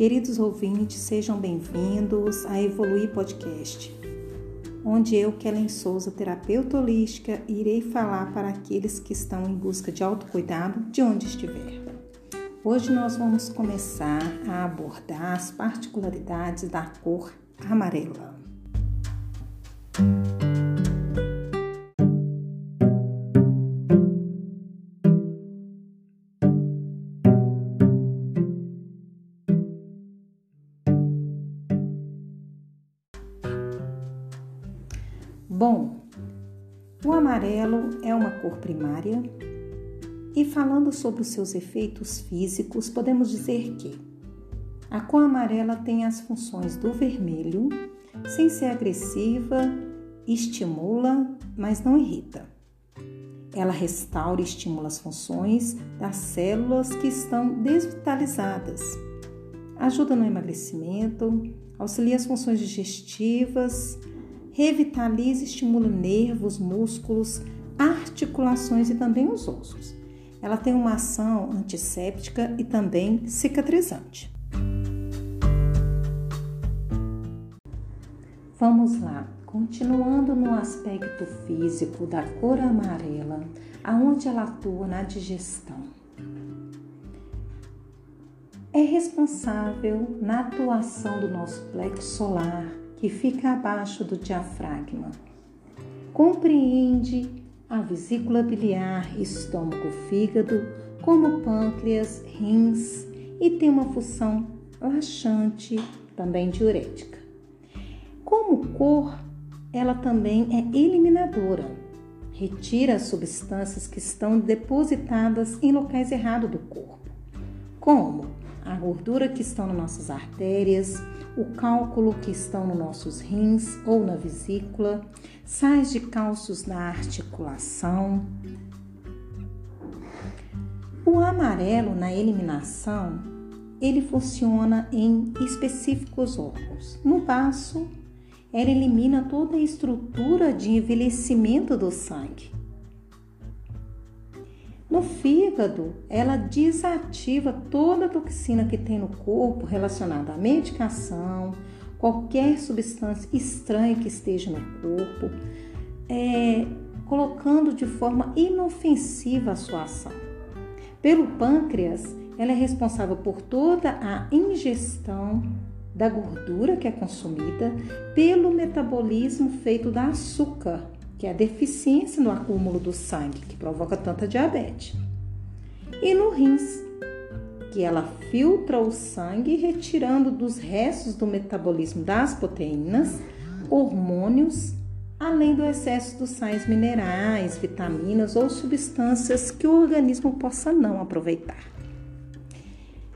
Queridos ouvintes, sejam bem-vindos a Evoluir Podcast, onde eu, Kellen Souza, terapeuta holística, irei falar para aqueles que estão em busca de autocuidado de onde estiver. Hoje nós vamos começar a abordar as particularidades da cor amarela. Bom, o amarelo é uma cor primária e falando sobre os seus efeitos físicos, podemos dizer que a cor amarela tem as funções do vermelho, sem ser agressiva, estimula, mas não irrita. Ela restaura e estimula as funções das células que estão desvitalizadas. Ajuda no emagrecimento, auxilia as funções digestivas, revitaliza e estimula nervos, músculos, articulações e também os ossos. Ela tem uma ação antisséptica e também cicatrizante. Vamos lá, continuando no aspecto físico da cor amarela, aonde ela atua na digestão. É responsável na atuação do nosso plexo solar, que fica abaixo do diafragma. Compreende a vesícula biliar, estômago, fígado, como pâncreas, rins e tem uma função laxante, também diurética. Como cor, ela também é eliminadora. Retira as substâncias que estão depositadas em locais errados do corpo, como a gordura que estão nas nossas artérias, o cálculo que estão nos nossos rins ou na vesícula, sais de cálcios na articulação. O amarelo na eliminação, ele funciona em específicos órgãos. No baço, ela elimina toda a estrutura de envelhecimento do sangue. No fígado, ela desativa toda a toxina que tem no corpo relacionada à medicação, qualquer substância estranha que esteja no corpo, é, colocando de forma inofensiva a sua ação. Pelo pâncreas, ela é responsável por toda a ingestão da gordura que é consumida, pelo metabolismo feito da açúcar que é a deficiência no acúmulo do sangue, que provoca tanta diabetes. E no rins, que ela filtra o sangue, retirando dos restos do metabolismo das proteínas, hormônios, além do excesso dos sais minerais, vitaminas ou substâncias que o organismo possa não aproveitar.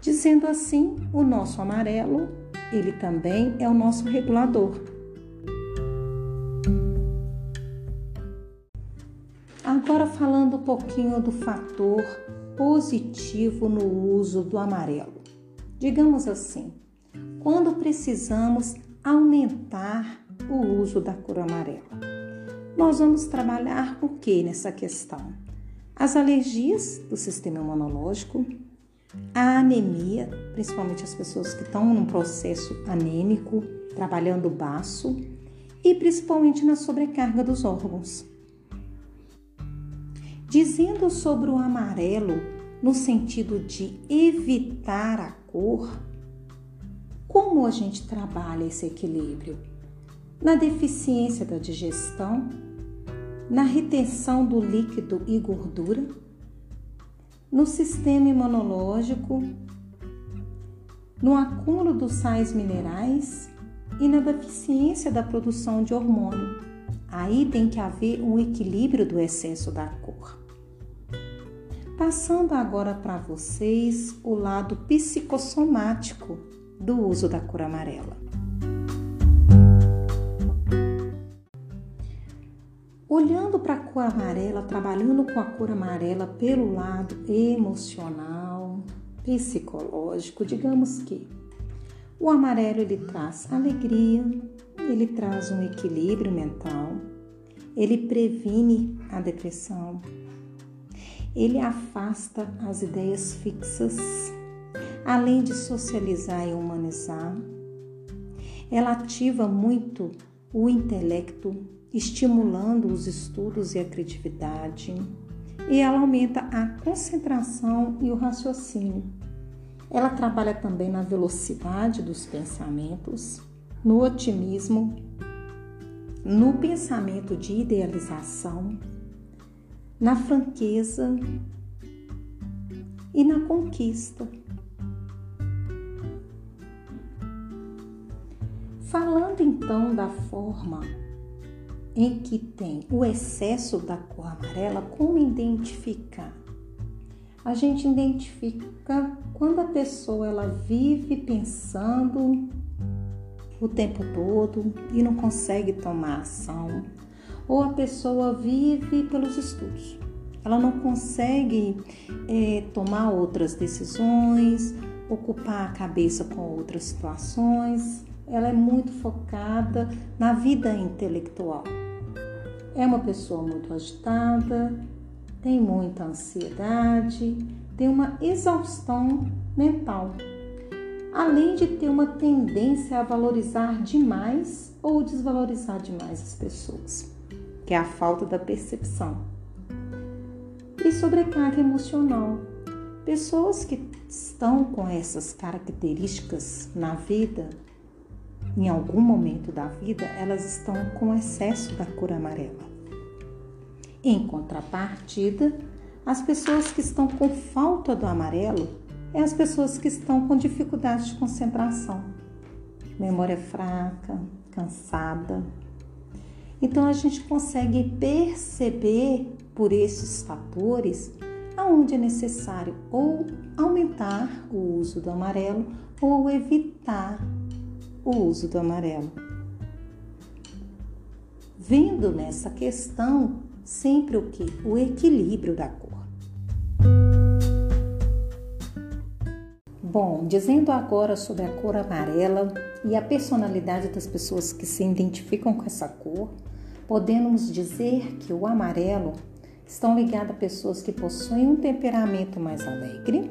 Dizendo assim, o nosso amarelo, ele também é o nosso regulador pouquinho do fator positivo no uso do amarelo. Digamos assim, quando precisamos aumentar o uso da cor amarela. Nós vamos trabalhar o que nessa questão? As alergias do sistema imunológico, a anemia, principalmente as pessoas que estão num processo anêmico, trabalhando baço, e principalmente na sobrecarga dos órgãos. Dizendo sobre o amarelo no sentido de evitar a cor, como a gente trabalha esse equilíbrio? Na deficiência da digestão, na retenção do líquido e gordura, no sistema imunológico, no acúmulo dos sais minerais e na deficiência da produção de hormônio. Aí tem que haver um equilíbrio do excesso da cor. Passando agora para vocês o lado psicossomático do uso da cor amarela. Olhando para a cor amarela, trabalhando com a cor amarela pelo lado emocional, psicológico, digamos que o amarelo ele traz alegria, ele traz um equilíbrio mental, ele previne a depressão, ele afasta as ideias fixas, além de socializar e humanizar. Ela ativa muito o intelecto, estimulando os estudos e a criatividade, e ela aumenta a concentração e o raciocínio. Ela trabalha também na velocidade dos pensamentos, no otimismo, no pensamento de idealização, na franqueza e na conquista. Falando então da forma em que tem o excesso da cor amarela, como identificar? A gente identifica quando a pessoa ela vive pensando o tempo todo e não consegue tomar ação, ou a pessoa vive pelos estudos, ela não consegue é, tomar outras decisões, ocupar a cabeça com outras situações, ela é muito focada na vida intelectual. É uma pessoa muito agitada, tem muita ansiedade, tem uma exaustão mental, além de ter uma tendência a valorizar demais ou desvalorizar demais as pessoas, que é a falta da percepção. E sobrecarga emocional. Pessoas que estão com essas características na vida em algum momento da vida, elas estão com excesso da cor amarela. Em contrapartida, as pessoas que estão com falta do amarelo é as pessoas que estão com dificuldade de concentração, memória fraca, cansada. Então a gente consegue perceber por esses fatores aonde é necessário ou aumentar o uso do amarelo ou evitar o uso do amarelo. Vendo nessa questão sempre o que? O equilíbrio da cor. Bom, dizendo agora sobre a cor amarela e a personalidade das pessoas que se identificam com essa cor, podemos dizer que o amarelo estão ligados a pessoas que possuem um temperamento mais alegre,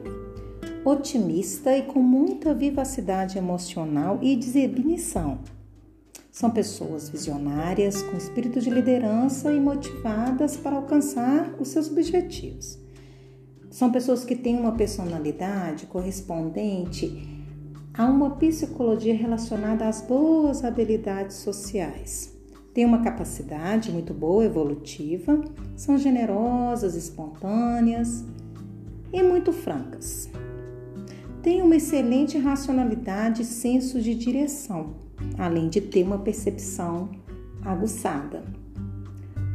otimista e com muita vivacidade emocional e designição. São pessoas visionárias, com espírito de liderança e motivadas para alcançar os seus objetivos. São pessoas que têm uma personalidade correspondente a uma psicologia relacionada às boas habilidades sociais. Têm uma capacidade muito boa evolutiva, são generosas, espontâneas e muito francas tem uma excelente racionalidade e senso de direção, além de ter uma percepção aguçada.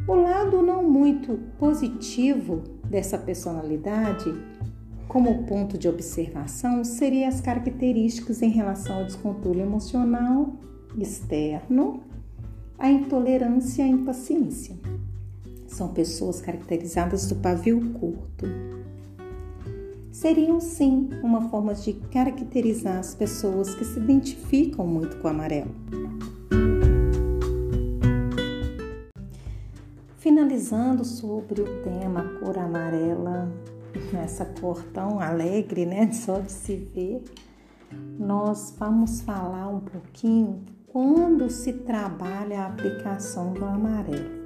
O lado não muito positivo dessa personalidade, como ponto de observação, seria as características em relação ao descontrole emocional externo, a intolerância e a impaciência. São pessoas caracterizadas do pavio curto, seriam sim uma forma de caracterizar as pessoas que se identificam muito com o amarelo. Finalizando sobre o tema cor amarela, essa cor tão alegre, né, só de se ver, nós vamos falar um pouquinho quando se trabalha a aplicação do amarelo.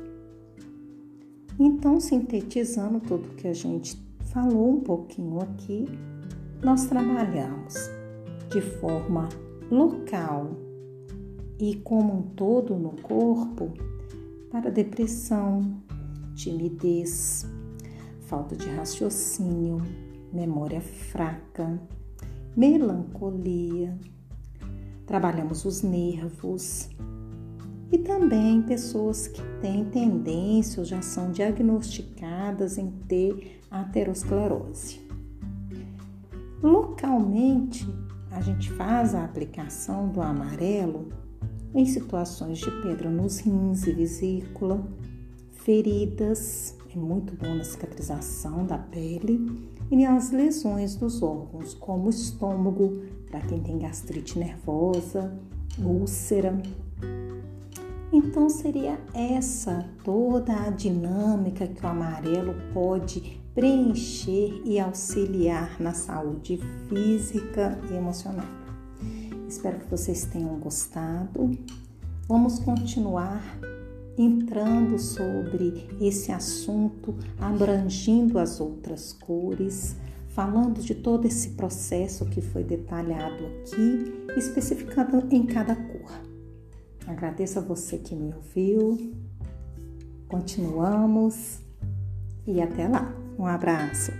Então, sintetizando tudo que a gente falou um pouquinho aqui, nós trabalhamos de forma local e como um todo no corpo para depressão, timidez, falta de raciocínio, memória fraca, melancolia. Trabalhamos os nervos e também pessoas que têm tendência ou já são diagnosticadas em ter aterosclerose. Localmente, a gente faz a aplicação do amarelo em situações de pedra nos rins e vesícula, feridas, é muito bom na cicatrização da pele e nas lesões dos órgãos, como estômago, para quem tem gastrite nervosa, úlcera, então seria essa toda a dinâmica que o amarelo pode preencher e auxiliar na saúde física e emocional. Espero que vocês tenham gostado. Vamos continuar entrando sobre esse assunto, abrangindo as outras cores, falando de todo esse processo que foi detalhado aqui, especificado em cada cor. Agradeço a você que me ouviu. Continuamos e até lá. Um abraço.